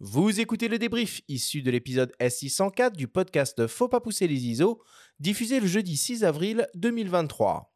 Vous écoutez le débrief issu de l'épisode S604 du podcast Faut pas pousser les ISO, diffusé le jeudi 6 avril 2023.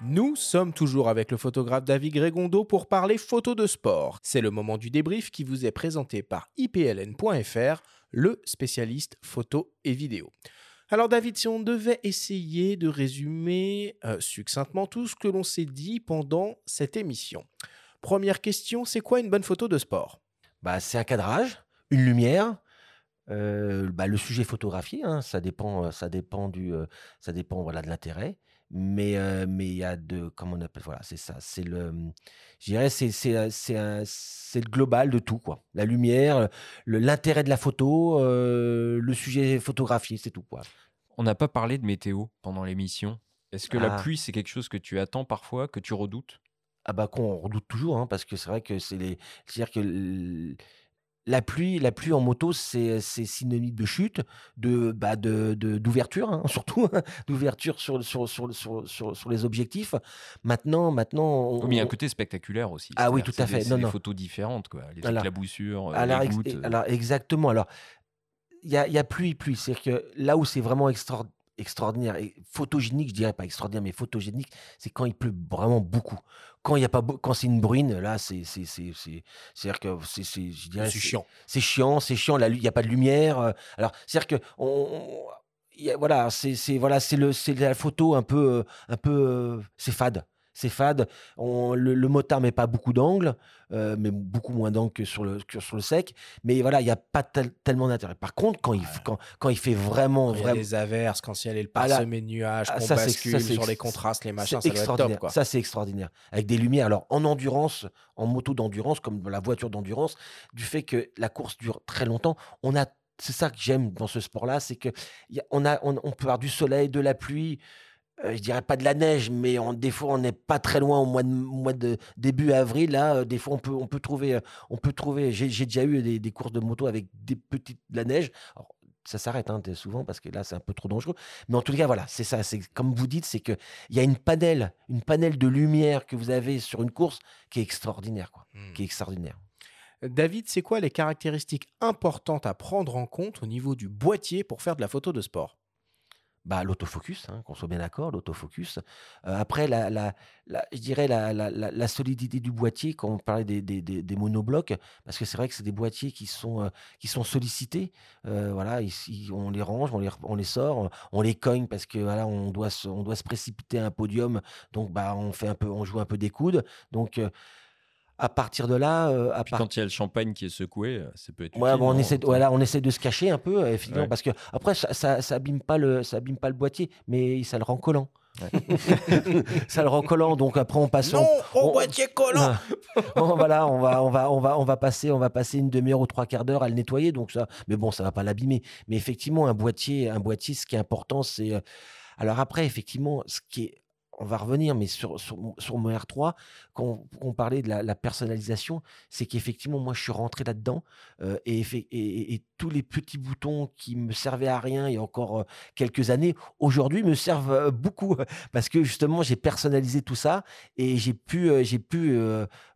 Nous sommes toujours avec le photographe David Grégondo pour parler photo de sport. C'est le moment du débrief qui vous est présenté par ipln.fr, le spécialiste photo et vidéo. Alors David, si on devait essayer de résumer euh, succinctement tout ce que l'on s'est dit pendant cette émission. Première question, c'est quoi une bonne photo de sport? Bah, C'est un cadrage, une lumière, euh, bah, le sujet photographié, hein, ça dépend, euh, ça dépend du, ça dépend voilà de l'intérêt. Mais mais il y a de comment on appelle voilà c'est ça c'est le je dirais c'est c'est c'est le global de tout quoi la lumière l'intérêt de la photo le sujet photographié c'est tout quoi on n'a pas parlé de météo pendant l'émission. Est-ce que la Ah. pluie, c'est quelque chose que tu attends parfois, que tu redoutes? Ah bah qu'on redoute toujours, hein, parce que c'est vrai que c'est les c'est-à-dire que l la pluie la pluie en moto, c'est c'est synonyme de chute, de, bah, de de d'ouverture, hein, surtout, hein, d'ouverture sur sur sur sur sur les objectifs. Maintenant maintenant on mais il y a un côté spectaculaire aussi. Ah oui, tout à c'est des- fait. C'est Non, des non. photos différentes, quoi. Les Alors- éclaboussures, euh, alors les gouttes. euh. alors exactement, alors il y a y a pluie, pluie, c'est-à-dire que là où c'est vraiment extraor extraordinaire et photogénique, je dirais pas extraordinaire, mais photogénique, c'est quand il pleut vraiment beaucoup. Quand il y a pas quand c'est une bruine, là, c'est c'est c'est c'est c'est-à-dire que c'est c'est je dirais C'est chiant. c'est chiant, c'est chiant. Lu- il y a pas de lumière. euh, alors, c'est-à-dire que on, on- y a- voilà, c'est c'est voilà, c'est le c'est la photo un peu euh, un peu euh, c'est fade. C'est fade. On, le, le motard met pas beaucoup d'angles, euh, mais beaucoup moins d'angles que sur le que sur le sec. Mais voilà, il y a pas tel- tellement d'intérêt. Par contre, quand il quand quand il fait vraiment Quand il y a vraiment des averses, quand il y a les Ah parsemés de nuages, ah, qu'on ça, c'est- bascule ça, sur les contrastes, les machins, c'est ça doit être top. extraordinaire. Quoi. Ça, c'est extraordinaire. Avec des lumières. Alors, en endurance, en moto d'endurance, comme la voiture d'endurance, du fait que la course dure très longtemps, on a. C'est ça que j'aime dans ce sport-là, c'est que y a- on, a, on, on peut avoir du soleil, de la pluie, euh, je dirais pas de la neige, mais on, des fois on n'est pas très loin au mois de, mois de début avril. Là, euh, des fois on peut, on peut trouver, euh, on peut trouver. J'ai déjà eu des, des courses de moto avec des petites de la neige. Alors, ça s'arrête hein, souvent parce que là c'est un peu trop dangereux. Mais en tout cas, voilà, c'est ça. C'est comme vous dites, c'est que il y a une panel, une panel de lumière que vous avez sur une course qui est extraordinaire, quoi. Hmm. Qui est extraordinaire. David, c'est quoi les caractéristiques importantes à prendre en compte au niveau du boîtier pour faire de la photo de sport? Bah, l'autofocus, hein, qu'on soit bien d'accord, l'autofocus. Euh, après, la, je dirais la, solidité du boîtier, quand on parlait des, des, des, monoblocs, parce que c'est vrai que c'est des boîtiers qui sont, euh, qui sont sollicités. Euh, voilà, ici, on les range, on les, on les sort, on les cogne parce que voilà, on doit se, on doit se précipiter à un podium, donc bah, on fait un peu, on joue un peu des coudes. Donc, à partir de là, euh, à Puis part- quand il y a le champagne qui est secoué, euh, ça peut être Ouais, utile, bon, on essaie, de, voilà, on essaie de se cacher un peu, euh, effectivement, Ouais. parce que après, ça, ça, ça abîme pas le, ça abîme pas le boîtier, mais ça le rend collant. ça le rend collant, donc après on passe. Non, on- au on- boîtier collant Bon, voilà, on va, on va, on va, on va passer, on va passer une demi-heure ou trois quarts d'heure à le nettoyer, donc ça. Mais bon, ça va pas l'abîmer. Mais effectivement, un boîtier, un boîtier, ce qui est important, c'est. Alors après, effectivement, ce qui est on va revenir, mais sur, sur, mon- sur mon R3, quand on, parlait de la, personnalisation, c'est qu'effectivement, moi, je suis rentré là-dedans euh, et, tous les petits boutons qui me servaient à rien il y a encore euh, quelques années, aujourd'hui, me servent euh, beaucoup parce que justement, j'ai personnalisé tout ça et j'ai pu, pu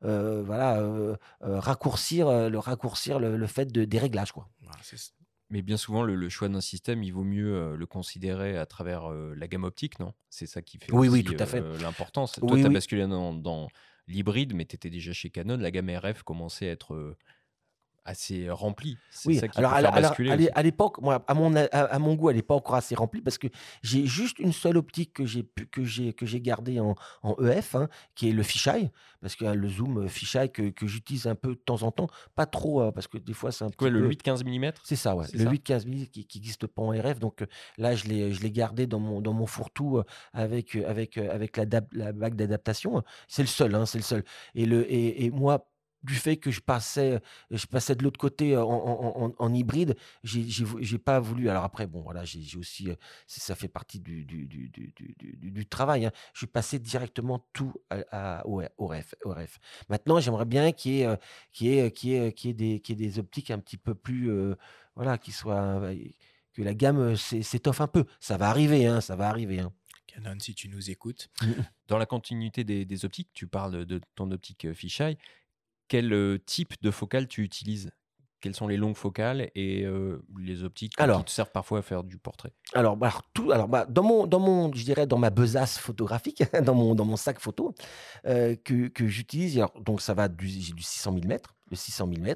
voilà, raccourcir, le, raccourcir le, fait de, des réglages. Quoi. Mais bien souvent, le, le choix d'un système, il vaut mieux euh, le considérer à travers euh, la gamme optique, non? C'est ça qui fait Oui, oui, aussi, tout à fait. euh, l'importance. Toi, Oui, tu as basculé dans, dans l'hybride, mais tu étais déjà chez Canon. La gamme RF commençait à être assez remplie. C'est Oui, ça qui alors, peut à, faire alors, l'époque, moi, à mon, a- à, à mon goût, elle n'est pas encore assez remplie parce que j'ai juste une seule optique que j'ai que j'ai que j'ai gardée en, en EF, hein, qui est le fisheye, parce que hein, le zoom euh, fisheye que, que j'utilise un peu de temps en temps, pas trop euh, parce que des fois c'est un Quoi, le peu- 8-15 mm C'est ça, ouais. Le ça 8-15 mm qui n'existe pas en RF. Donc euh, là, je l'ai je l'ai gardé dans mon, dans mon fourre-tout euh, avec, avec, avec la, bague d'adaptation. C'est le seul, hein, c'est le seul. Et, le, et, et moi, du fait que je passais, je passais de l'autre côté euh, en, en- en- en hybride, j'ai pas voulu. Alors après, bon, voilà, j'ai aussi, euh, ça fait partie du, travail. hein. Je suis passé directement tout à, à- au, au RF. Maintenant, j'aimerais bien qu'il y ait, euh, qu'il y ait, qu'il y ait, qu'il y ait des, qu'il y ait des optiques un petit peu plus, euh, voilà, qui soient, que la gamme s'é- s'étoffe un peu. Ça va arriver, hein, ça va arriver. hein. Canon, si tu nous écoutes. Dans la continuité des, des optiques, tu parles de ton optique fisheye. Quel type de focale tu utilises? Quelles sont les longues focales et euh, les optiques Alors. qui te servent parfois à faire du portrait? Alors, bah, alors, tout, alors bah, dans mon, dans mon, je dirais dans ma besace photographique, dans mon, dans mon sac photo euh, que, que j'utilise, donc ça va du, j'ai du 600 mm, le 600 mm.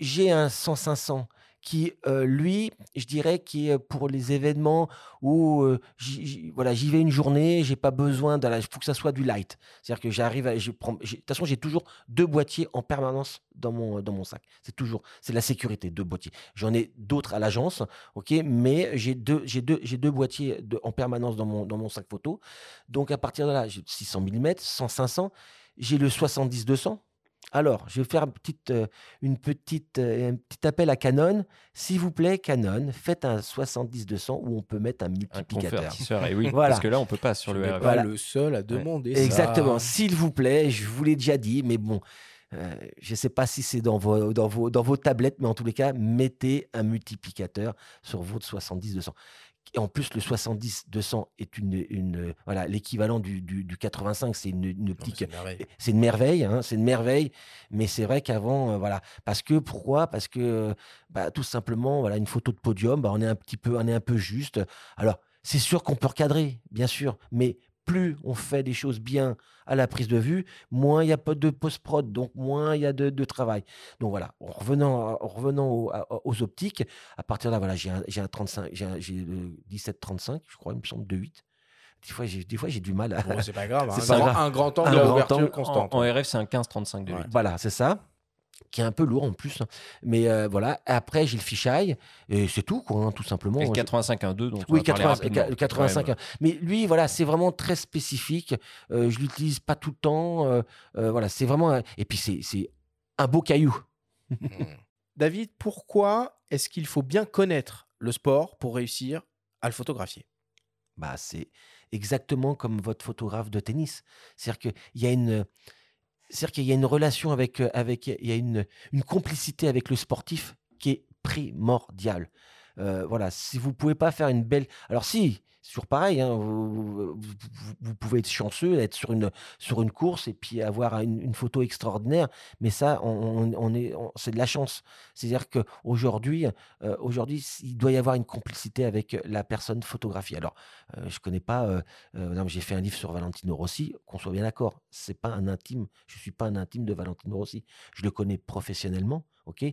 J'ai un 100-500 qui, euh, lui, je dirais, qui est pour les événements où euh, j'y, vais une journée, j'ai pas besoin il faut que ça soit du light. C'est-à-dire que j'arrive de toute façon, j'ai toujours deux boîtiers en permanence dans mon, dans mon sac. C'est toujours, c'est la sécurité, deux boîtiers. J'en ai d'autres à l'agence, ok, mais j'ai deux, deux, deux boîtiers en permanence dans mon, dans mon sac photo. Donc à partir de là, j'ai 600 mm, 100, 500, j'ai le 70-200. Alors, je vais faire une petite, euh, une petite, euh, un petit appel à Canon. S'il vous plaît, Canon, faites un 70-200 où on peut mettre un Un multiplicateur. convertisseur, et oui, Voilà. parce que là, on peut pas sur Tu le n'es RF. pas Voilà. le seul à demander ça. Exactement. S'il vous plaît, je vous l'ai déjà dit, mais bon, euh, je ne sais pas si c'est dans vos, dans, vos, dans vos tablettes, mais en tous les cas, mettez un multiplicateur sur votre 70-200. Et en plus, le 70-200 est une, une, voilà, l'équivalent du, du, du 85, c'est une, une optique c'est une merveille. c'est une merveille, hein, c'est une merveille. Mais c'est vrai qu'avant, euh, voilà, parce que pourquoi? Parce que euh, bah, tout simplement, voilà, une photo de podium, bah, on est un petit peu, on est un peu juste. Alors, c'est sûr qu'on peut recadrer, bien sûr, mais plus on fait des choses bien à la prise de vue, moins il y a pas de post-prod, donc moins il y a de, de travail. Donc voilà, en revenant, en revenant aux optiques, à partir de là, voilà, j'ai un, un 35, j'ai un- j'ai le 17-35, je crois, il me semble, de 8. Des fois, j'ai, des fois, j'ai du mal à. Bon, c'est pas grave. hein. C'est grave. Un grand angle Un grand En, constante. en RF, c'est un 15-35 de Ouais. 8. Voilà, c'est ça. Qui est un peu lourd en plus. Mais euh, voilà. Après, j'ai le fisheye. Et c'est tout, quoi, hein, tout simplement. Et le Je- 85 1.2, donc on Oui, va parler 80 rapidement, le 85. quand même. Mais lui, voilà, c'est vraiment très spécifique. Euh, je l'utilise pas tout le temps. euh, euh, voilà, c'est vraiment. un- Et puis, c'est c'est un beau caillou. Hmm. David, pourquoi est-ce qu'il faut bien connaître le sport pour réussir à le photographier? Bah, c'est exactement comme votre photographe de tennis. C'est-à-dire qu'il y a une. C'est-à-dire qu'il y a une relation avec, euh, avec il y a une, une complicité avec le sportif qui est primordiale. Euh, voilà, si vous pouvez pas faire une belle, alors si, toujours pareil, hein, vous, vous- pouvez être chanceux, être sur une sur une course et puis avoir une, photo extraordinaire, mais ça, on, on- est, c'est de la chance. C'est-à-dire que aujourd'hui, euh, aujourd'hui, il doit y avoir une complicité avec la personne photographiée. Alors, euh, je connais pas. euh, euh, j'ai fait un livre sur Valentino Rossi. Qu'on soit bien d'accord, c'est pas un intime. Je suis pas un intime de Valentino Rossi. Je le connais professionnellement. Ok.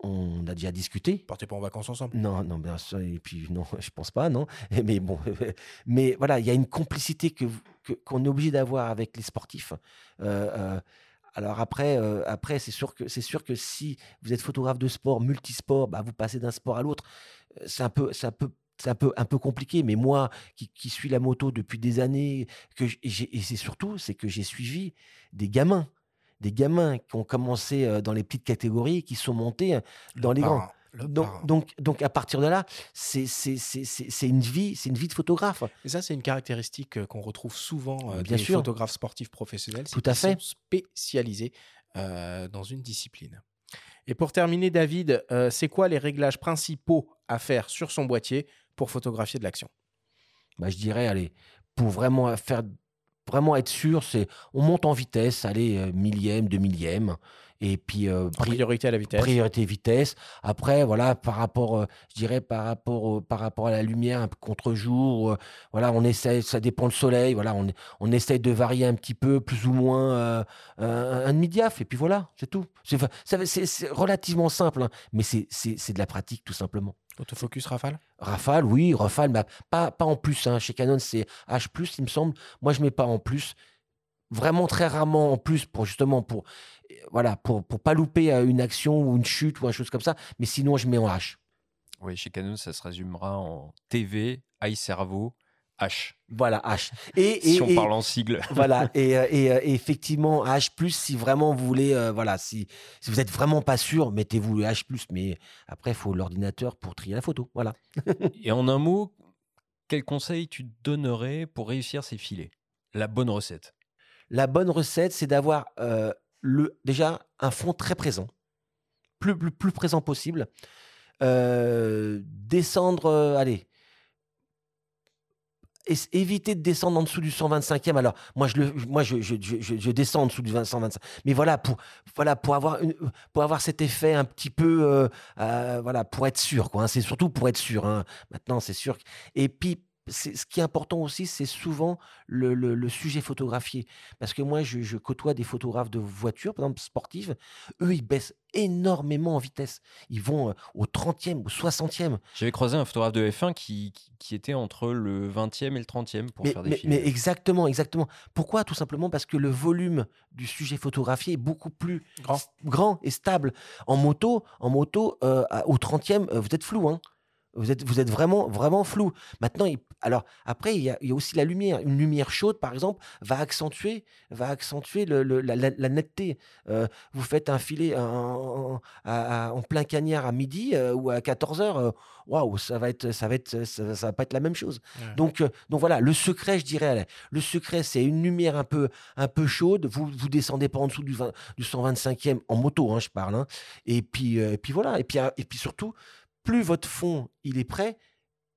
On a déjà discuté. Partez pas en vacances ensemble? Non, non, bien sûr, et puis non, je pense pas, non. Mais bon, mais voilà, il y a une complicité que qu'on est obligé d'avoir avec les sportifs. Euh, euh, alors après, euh, après c'est sûr que c'est sûr que si vous êtes photographe de sport, multisport, bah, vous passez d'un sport à l'autre. C'est un peu, c'est un peu, c'est un peu, un peu compliqué. Mais moi, qui, qui suis la moto depuis des années, que et j'ai- et c'est surtout, c'est que j'ai suivi des gamins, des gamins qui ont commencé dans les petites catégories, qui sont montés dans les grands. Le Donc, donc, donc, à partir de là, c'est une vie, c'est une vie de photographe. Et ça, c'est une caractéristique qu'on retrouve souvent euh, Bien des sûr. photographes sportifs professionnels. c'est Tout à fait. sont spécialisés euh, dans une discipline. Et pour terminer, David, euh, c'est quoi les réglages principaux à faire sur son boîtier pour photographier de l'action? Bah, je dirais, allez, pour vraiment faire, vraiment être sûr, c'est on monte en vitesse, allez, euh, millième, deux millième, et puis euh, pri- priorité à la vitesse. priorité vitesse. Après, voilà, par rapport, euh, je dirais par rapport, par rapport à la lumière, un peu contre-jour, euh, voilà, on essaie, ça dépend le soleil, voilà, on, on essaye de varier un petit peu, plus ou moins un, un demi-diaph, et puis voilà, c'est tout. C'est relativement simple, hein, mais c'est de la pratique tout simplement. Autofocus rafale? Rafale, oui, Rafale, mais pas, pas en plus. hein. Chez Canon, c'est H+, il me semble. Moi, je mets pas en plus. Vraiment très rarement en plus pour justement pour voilà pour pour pas louper euh, une action ou une chute ou une chose comme ça. Mais sinon, je mets en H. Oui, chez Canon, ça se résumera en TV, iCervo, H. Voilà H. Et, Si et- on et- parle en sigle. voilà et, euh, et, euh, effectivement H+ si vraiment vous voulez euh, voilà si, si vous êtes vraiment pas sûr mettez-vous le H+ mais après il faut l'ordinateur pour trier la photo voilà Et en un mot, quel conseil tu donnerais pour réussir ces filets? La bonne recette. La bonne recette, c'est d'avoir euh, le déjà un fond très présent, plus, plus, plus présent possible. euh, descendre, allez, éviter de descendre en dessous du 125e. Alors, moi, je, le, moi, je, je, descends en dessous du 20 125. Mais voilà, pour, voilà, pour, avoir, pour avoir cet effet un petit peu, euh, euh, voilà, pour être sûr, hein. C'est surtout pour être sûr. hein. Maintenant, c'est sûr. Et puis, ce qui est important aussi, c'est souvent le, le- le sujet photographié. Parce que moi, je, je côtoie des photographes de voitures, par exemple sportives. Eux, ils baissent énormément en vitesse. Ils vont euh, au 30e, au 60e. J'avais croisé un photographe de F1 qui, qui, qui était entre le 20e et le 30e pour Mais, faire des mais- films. mais exactement, exactement. Pourquoi? Tout simplement parce que le volume du sujet photographié est beaucoup plus Grand. grand et stable. En moto, en moto euh, au 30e, euh, vous êtes flou. Hein vous êtes, vous êtes vraiment, vraiment flou. Maintenant, il- alors après, il y, a, il y a aussi la lumière. Une lumière chaude, par exemple, va accentuer, va accentuer le- le- la, la- la netteté. Euh, vous faites un filet en, en- à- à- en plein cagnard à midi euh, ou à 14 h waouh, ça va être, ça va être, ça, ça va pas être la même chose. Ouais. Donc, euh, donc voilà, le secret, je dirais, le secret, c'est une lumière un peu, un peu chaude. Vous, vous descendez pas en dessous du, 20 du 125e en moto, hein, je parle. hein. Et puis, euh, et puis voilà. Et puis, euh, et puis surtout, plus votre fond il est prêt,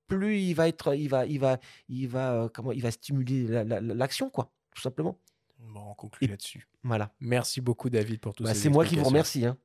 plus il va être, il va, il va, il va, euh, comment, il va stimuler la- la- la- l'action, quoi, tout simplement. Bon, on conclut là-dessus. Voilà. Merci beaucoup, David, pour tout Bah, c'est moi qui vous remercie. hein.